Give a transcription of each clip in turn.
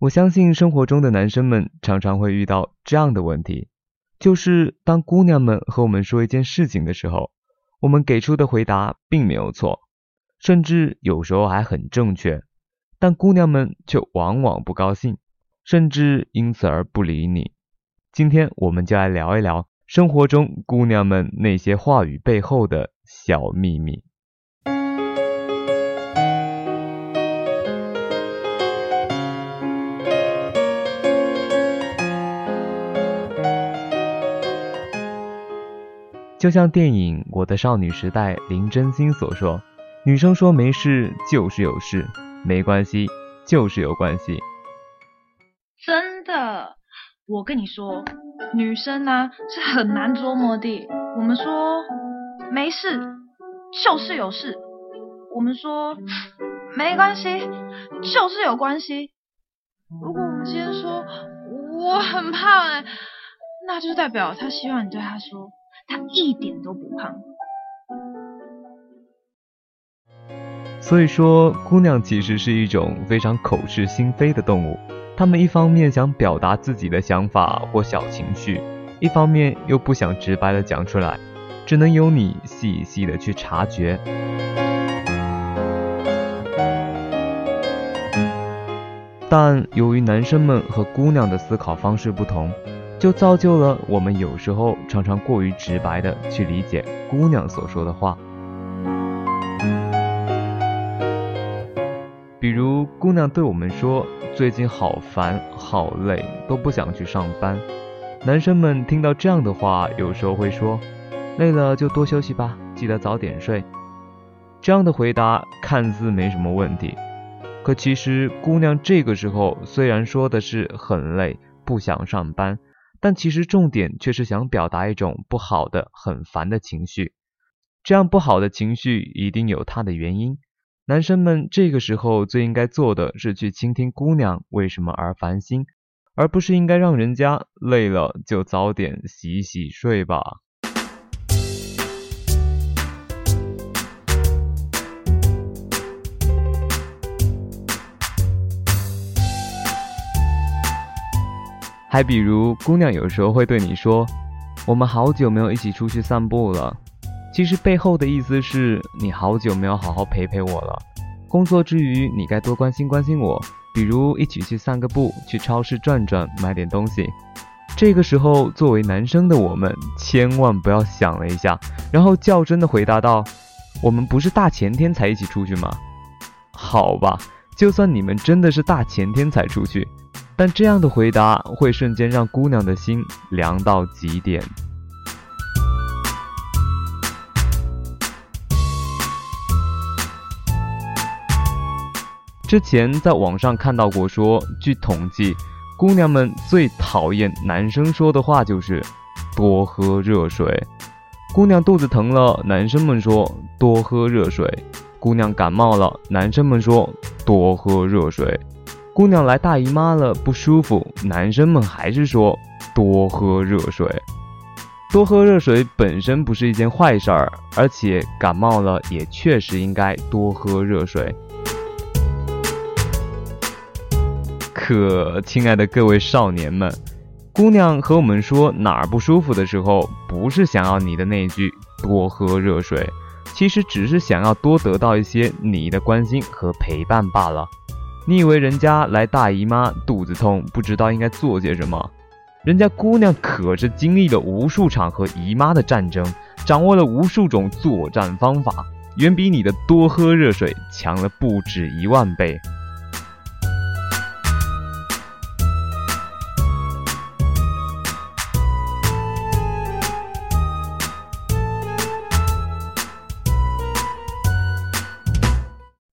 我相信生活中的男生们常常会遇到这样的问题，就是当姑娘们和我们说一件事情的时候，我们给出的回答并没有错，甚至有时候还很正确，但姑娘们却往往不高兴，甚至因此而不理你。今天我们就来聊一聊生活中姑娘们那些话语背后的小秘密。就像电影《我的少女时代》林真心所说：“女生说没事就是有事，没关系就是有关系。”真的，我跟你说，女生呢是很难捉摸的。我们说没事就是有事，我们说没关系就是有关系。如果我们今天说我很胖哎，那就代表他希望你对他说。他一点都不胖，所以说，姑娘其实是一种非常口是心非的动物。她们一方面想表达自己的想法或小情绪，一方面又不想直白的讲出来，只能由你细细的去察觉。但由于男生们和姑娘的思考方式不同。就造就了我们有时候常常过于直白的去理解姑娘所说的话。比如姑娘对我们说最近好烦好累，都不想去上班。男生们听到这样的话，有时候会说累了就多休息吧，记得早点睡。这样的回答看似没什么问题，可其实姑娘这个时候虽然说的是很累，不想上班。但其实重点却是想表达一种不好的、很烦的情绪，这样不好的情绪一定有它的原因。男生们这个时候最应该做的是去倾听姑娘为什么而烦心，而不是应该让人家累了就早点洗洗睡吧。还比如，姑娘有时候会对你说：“我们好久没有一起出去散步了。”其实背后的意思是你好久没有好好陪陪我了。工作之余，你该多关心关心我，比如一起去散个步，去超市转转，买点东西。这个时候，作为男生的我们，千万不要想了一下，然后较真的回答道：“我们不是大前天才一起出去吗？”好吧，就算你们真的是大前天才出去。但这样的回答会瞬间让姑娘的心凉到极点。之前在网上看到过，说据统计，姑娘们最讨厌男生说的话就是“多喝热水”。姑娘肚子疼了，男生们说“多喝热水”；姑娘感冒了，男生们说“多喝热水”。姑娘来大姨妈了，不舒服，男生们还是说多喝热水。多喝热水本身不是一件坏事儿，而且感冒了也确实应该多喝热水。可，亲爱的各位少年们，姑娘和我们说哪儿不舒服的时候，不是想要你的那句多喝热水，其实只是想要多得到一些你的关心和陪伴罢了。你以为人家来大姨妈肚子痛不知道应该做些什么？人家姑娘可是经历了无数场和姨妈的战争，掌握了无数种作战方法，远比你的多喝热水强了不止一万倍。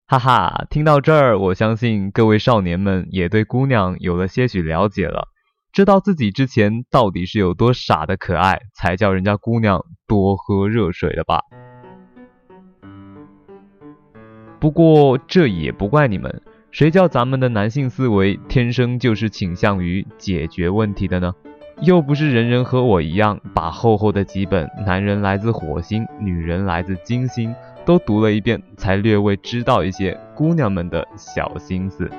哈哈，听到这儿，我相信各位少年们也对姑娘有了些许了解了，知道自己之前到底是有多傻的可爱，才叫人家姑娘多喝热水了吧？不过这也不怪你们，谁叫咱们的男性思维天生就是倾向于解决问题的呢？又不是人人和我一样，把厚厚的几本《男人来自火星，女人来自金星》都读了一遍，才略微知道一些姑娘们的小心思。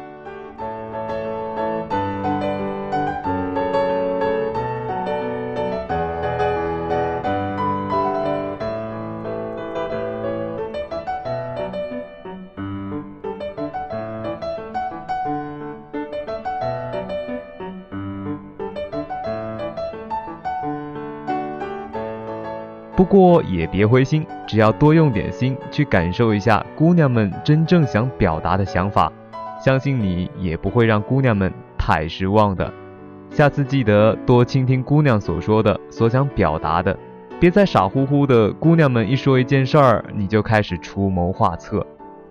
不过也别灰心，只要多用点心去感受一下姑娘们真正想表达的想法，相信你也不会让姑娘们太失望的。下次记得多倾听姑娘所说的、所想表达的，别再傻乎乎的。姑娘们一说一件事儿，你就开始出谋划策。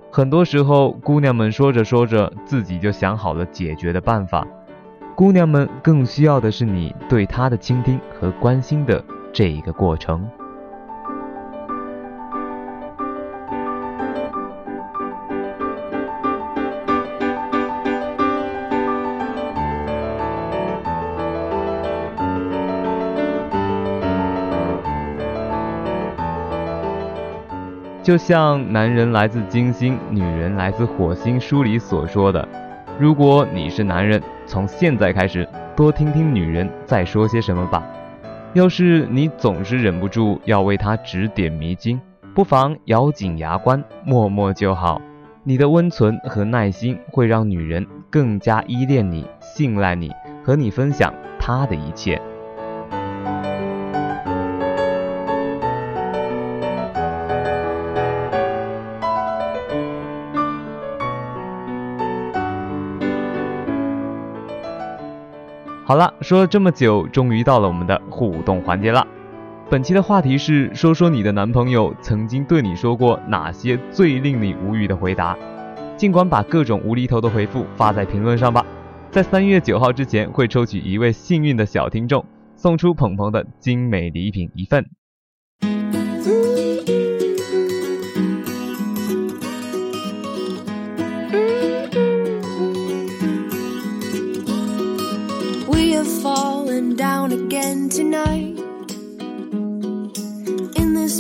很多时候，姑娘们说着说着，自己就想好了解决的办法。姑娘们更需要的是你对她的倾听和关心的这一个过程。就像《男人来自金星，女人来自火星》书里所说的，如果你是男人，从现在开始多听听女人在说些什么吧。要是你总是忍不住要为她指点迷津，不妨咬紧牙关，默默就好。你的温存和耐心会让女人更加依恋你、信赖你，和你分享她的一切。好了，说了这么久，终于到了我们的互动环节了。本期的话题是说说你的男朋友曾经对你说过哪些最令你无语的回答。尽管把各种无厘头的回复发在评论上吧，在三月九号之前会抽取一位幸运的小听众，送出鹏鹏的精美礼品一份。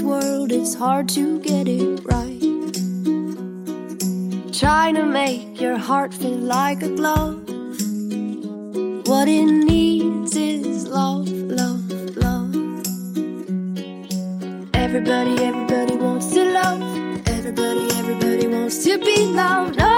World, it's hard to get it right. Trying to make your heart feel like a glove. What it needs is love, love, love. Everybody, everybody wants to love. Everybody, everybody wants to be loved. Oh,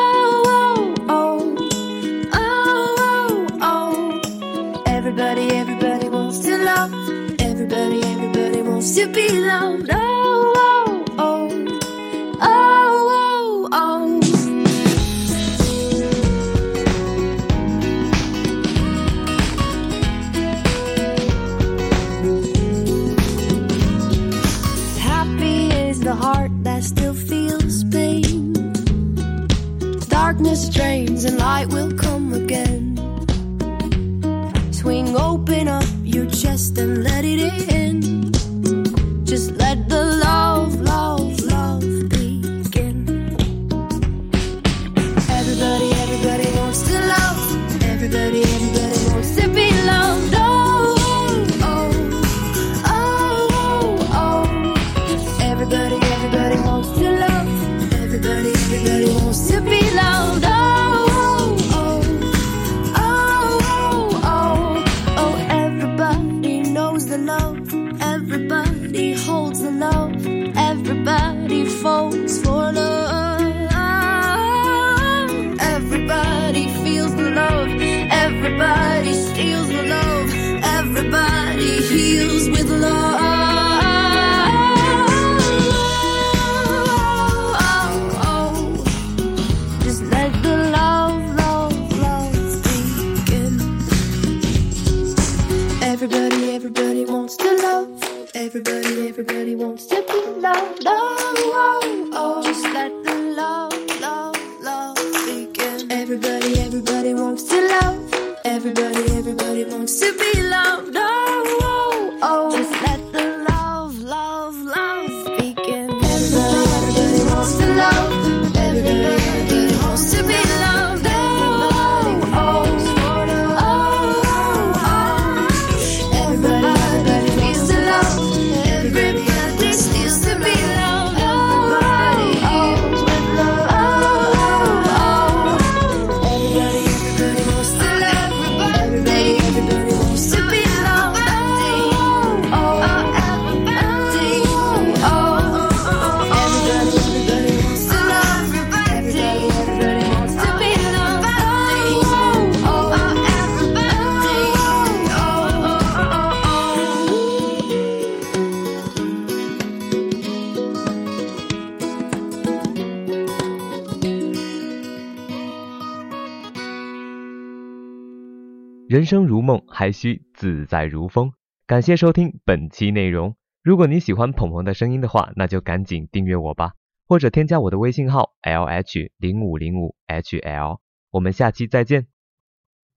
人生如梦，还需自在如风。感谢收听本期内容。如果你喜欢鹏鹏的声音的话，那就赶紧订阅我吧，或者添加我的微信号 l h 零五零五 h l。我们下期再见。